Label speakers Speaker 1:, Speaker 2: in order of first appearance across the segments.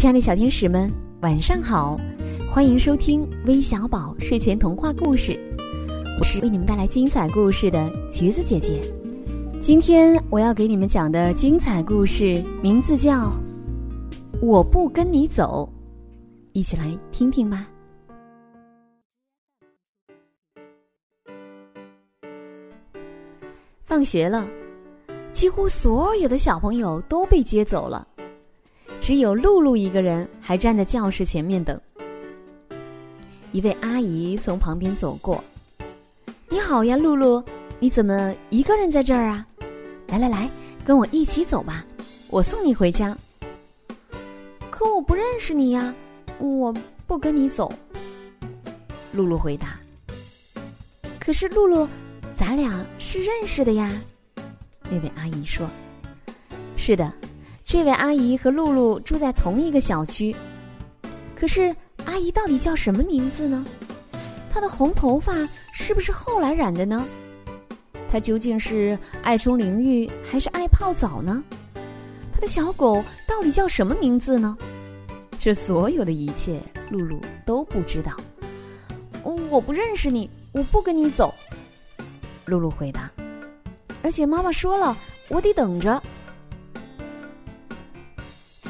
Speaker 1: 亲爱的小天使们，晚上好！欢迎收听微小宝睡前童话故事，我是为你们带来精彩故事的橘子姐姐。今天我要给你们讲的精彩故事名字叫《我不跟你走》，一起来听听吧。放学了，几乎所有的小朋友都被接走了。只有露露一个人还站在教室前面等。一位阿姨从旁边走过，“你好呀，露露，你怎么一个人在这儿啊？来来来，跟我一起走吧，我送你回家。”可我不认识你呀，我不跟你走。露露回答。可是露露，咱俩是认识的呀。那位阿姨说：“是的。”这位阿姨和露露住在同一个小区，可是阿姨到底叫什么名字呢？她的红头发是不是后来染的呢？她究竟是爱冲淋浴还是爱泡澡呢？她的小狗到底叫什么名字呢？这所有的一切，露露都不知道。我不认识你，我不跟你走。露露回答。而且妈妈说了，我得等着。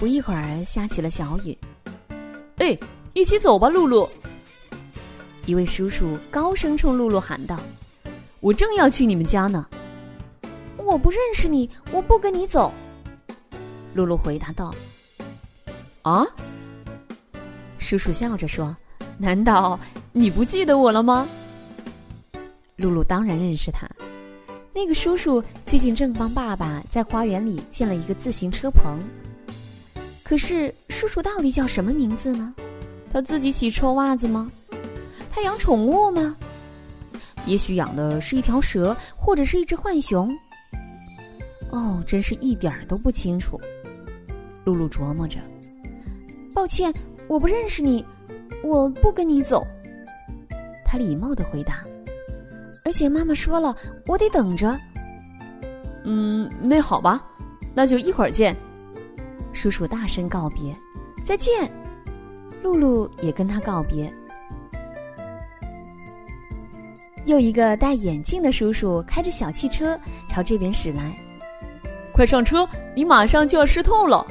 Speaker 1: 不一会儿，下起了小雨。哎，一起走吧，露露！一位叔叔高声冲露露喊道：“我正要去你们家呢。”我不认识你，我不跟你走。露露回答道：“啊？”叔叔笑着说：“难道你不记得我了吗？”露露当然认识他。那个叔叔最近正帮爸爸在花园里建了一个自行车棚。可是叔叔到底叫什么名字呢？他自己洗臭袜子吗？他养宠物吗？也许养的是一条蛇，或者是一只浣熊。哦，真是一点儿都不清楚。露露琢磨着。抱歉，我不认识你，我不跟你走。他礼貌的回答。而且妈妈说了，我得等着。嗯，那好吧，那就一会儿见。叔叔大声告别：“再见。”露露也跟他告别。又一个戴眼镜的叔叔开着小汽车朝这边驶来，“快上车，你马上就要湿透了！”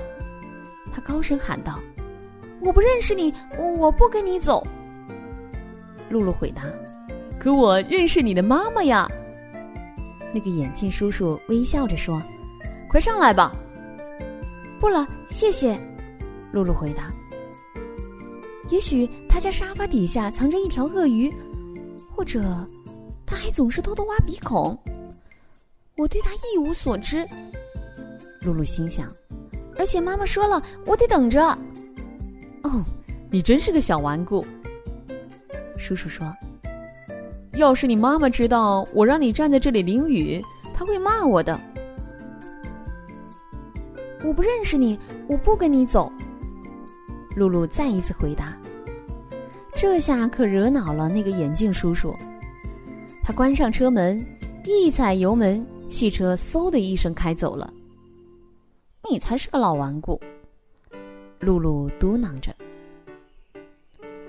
Speaker 1: 他高声喊道。“我不认识你，我不跟你走。”露露回答。“可我认识你的妈妈呀。”那个眼镜叔叔微笑着说：“快上来吧。”不了，谢谢。露露回答。也许他家沙发底下藏着一条鳄鱼，或者他还总是偷偷挖鼻孔。我对他一无所知。露露心想。而且妈妈说了，我得等着。哦，你真是个小顽固。叔叔说。要是你妈妈知道我让你站在这里淋雨，她会骂我的。我不认识你，我不跟你走。露露再一次回答。这下可惹恼了那个眼镜叔叔。他关上车门，一踩油门，汽车嗖的一声开走了。你才是个老顽固，露露嘟囔着。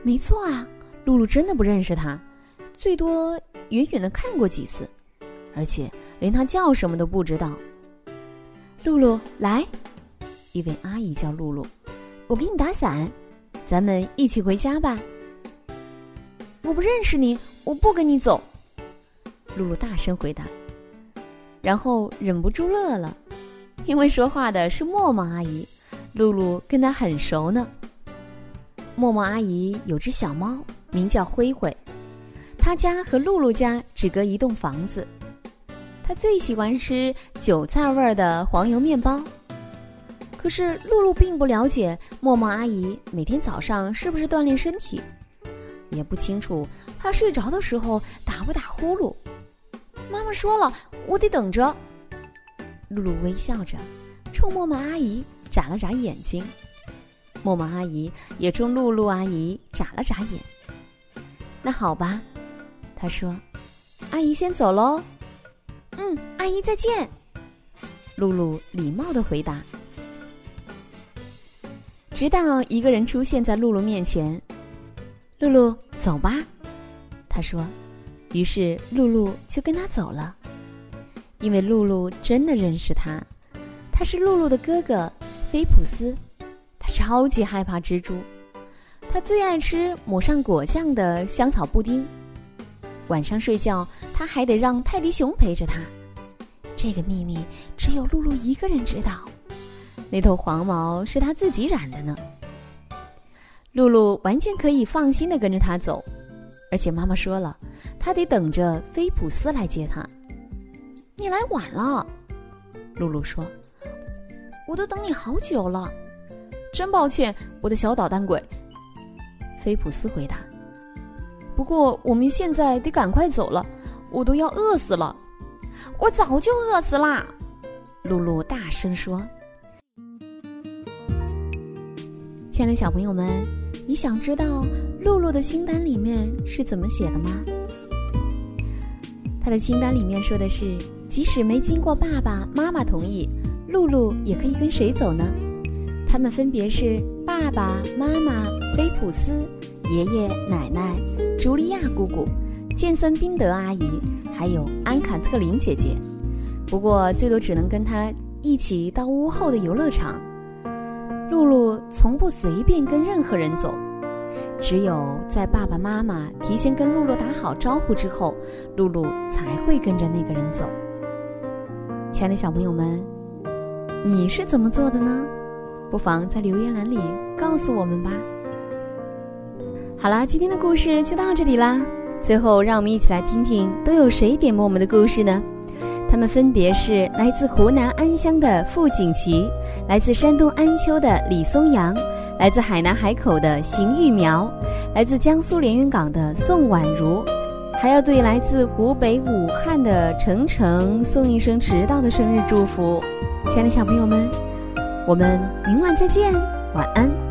Speaker 1: 没错啊，露露真的不认识他，最多远远的看过几次，而且连他叫什么都不知道。露露，来，一位阿姨叫露露，我给你打伞，咱们一起回家吧。我不认识你，我不跟你走。露露大声回答，然后忍不住乐了，因为说话的是默默阿姨，露露跟她很熟呢。默默阿姨有只小猫，名叫灰灰，她家和露露家只隔一栋房子。她最喜欢吃韭菜味儿的黄油面包，可是露露并不了解默默阿姨每天早上是不是锻炼身体，也不清楚她睡着的时候打不打呼噜。妈妈说了，我得等着。露露微笑着，冲默默阿姨眨了眨眼睛，默默阿姨也冲露露阿姨眨了眨眼。那好吧，她说：“阿姨先走喽。”嗯，阿姨再见。露露礼貌的回答。直到一个人出现在露露面前。露露，走吧，他说。于是露露就跟他走了，因为露露真的认识他，他是露露的哥哥菲普斯。他超级害怕蜘蛛，他最爱吃抹上果酱的香草布丁。晚上睡觉，他还得让泰迪熊陪着他。这个秘密只有露露一个人知道。那头黄毛是他自己染的呢。露露完全可以放心的跟着他走，而且妈妈说了，他得等着菲普斯来接他。你来晚了，露露说，我都等你好久了，真抱歉，我的小捣蛋鬼。菲普斯回答。不过我们现在得赶快走了，我都要饿死了。我早就饿死啦！露露大声说。亲爱的小朋友们，你想知道露露的清单里面是怎么写的吗？她的清单里面说的是，即使没经过爸爸妈妈同意，露露也可以跟谁走呢？他们分别是爸爸妈妈、菲普斯、爷爷奶奶、茱莉亚姑姑、健森宾德阿姨，还有安坎特林姐姐。不过最多只能跟他一起到屋后的游乐场。露露从不随便跟任何人走，只有在爸爸妈妈提前跟露露打好招呼之后，露露才会跟着那个人走。亲爱的小朋友们，你是怎么做的呢？不妨在留言栏里告诉我们吧。好啦，今天的故事就到这里啦。最后，让我们一起来听听都有谁点播我们的故事呢？他们分别是来自湖南安乡的傅锦旗，来自山东安丘的李松阳，来自海南海口的邢玉苗，来自江苏连云港的宋婉如，还要对来自湖北武汉的程程送一声迟到的生日祝福。亲爱的小朋友们，我们明晚再见，晚安。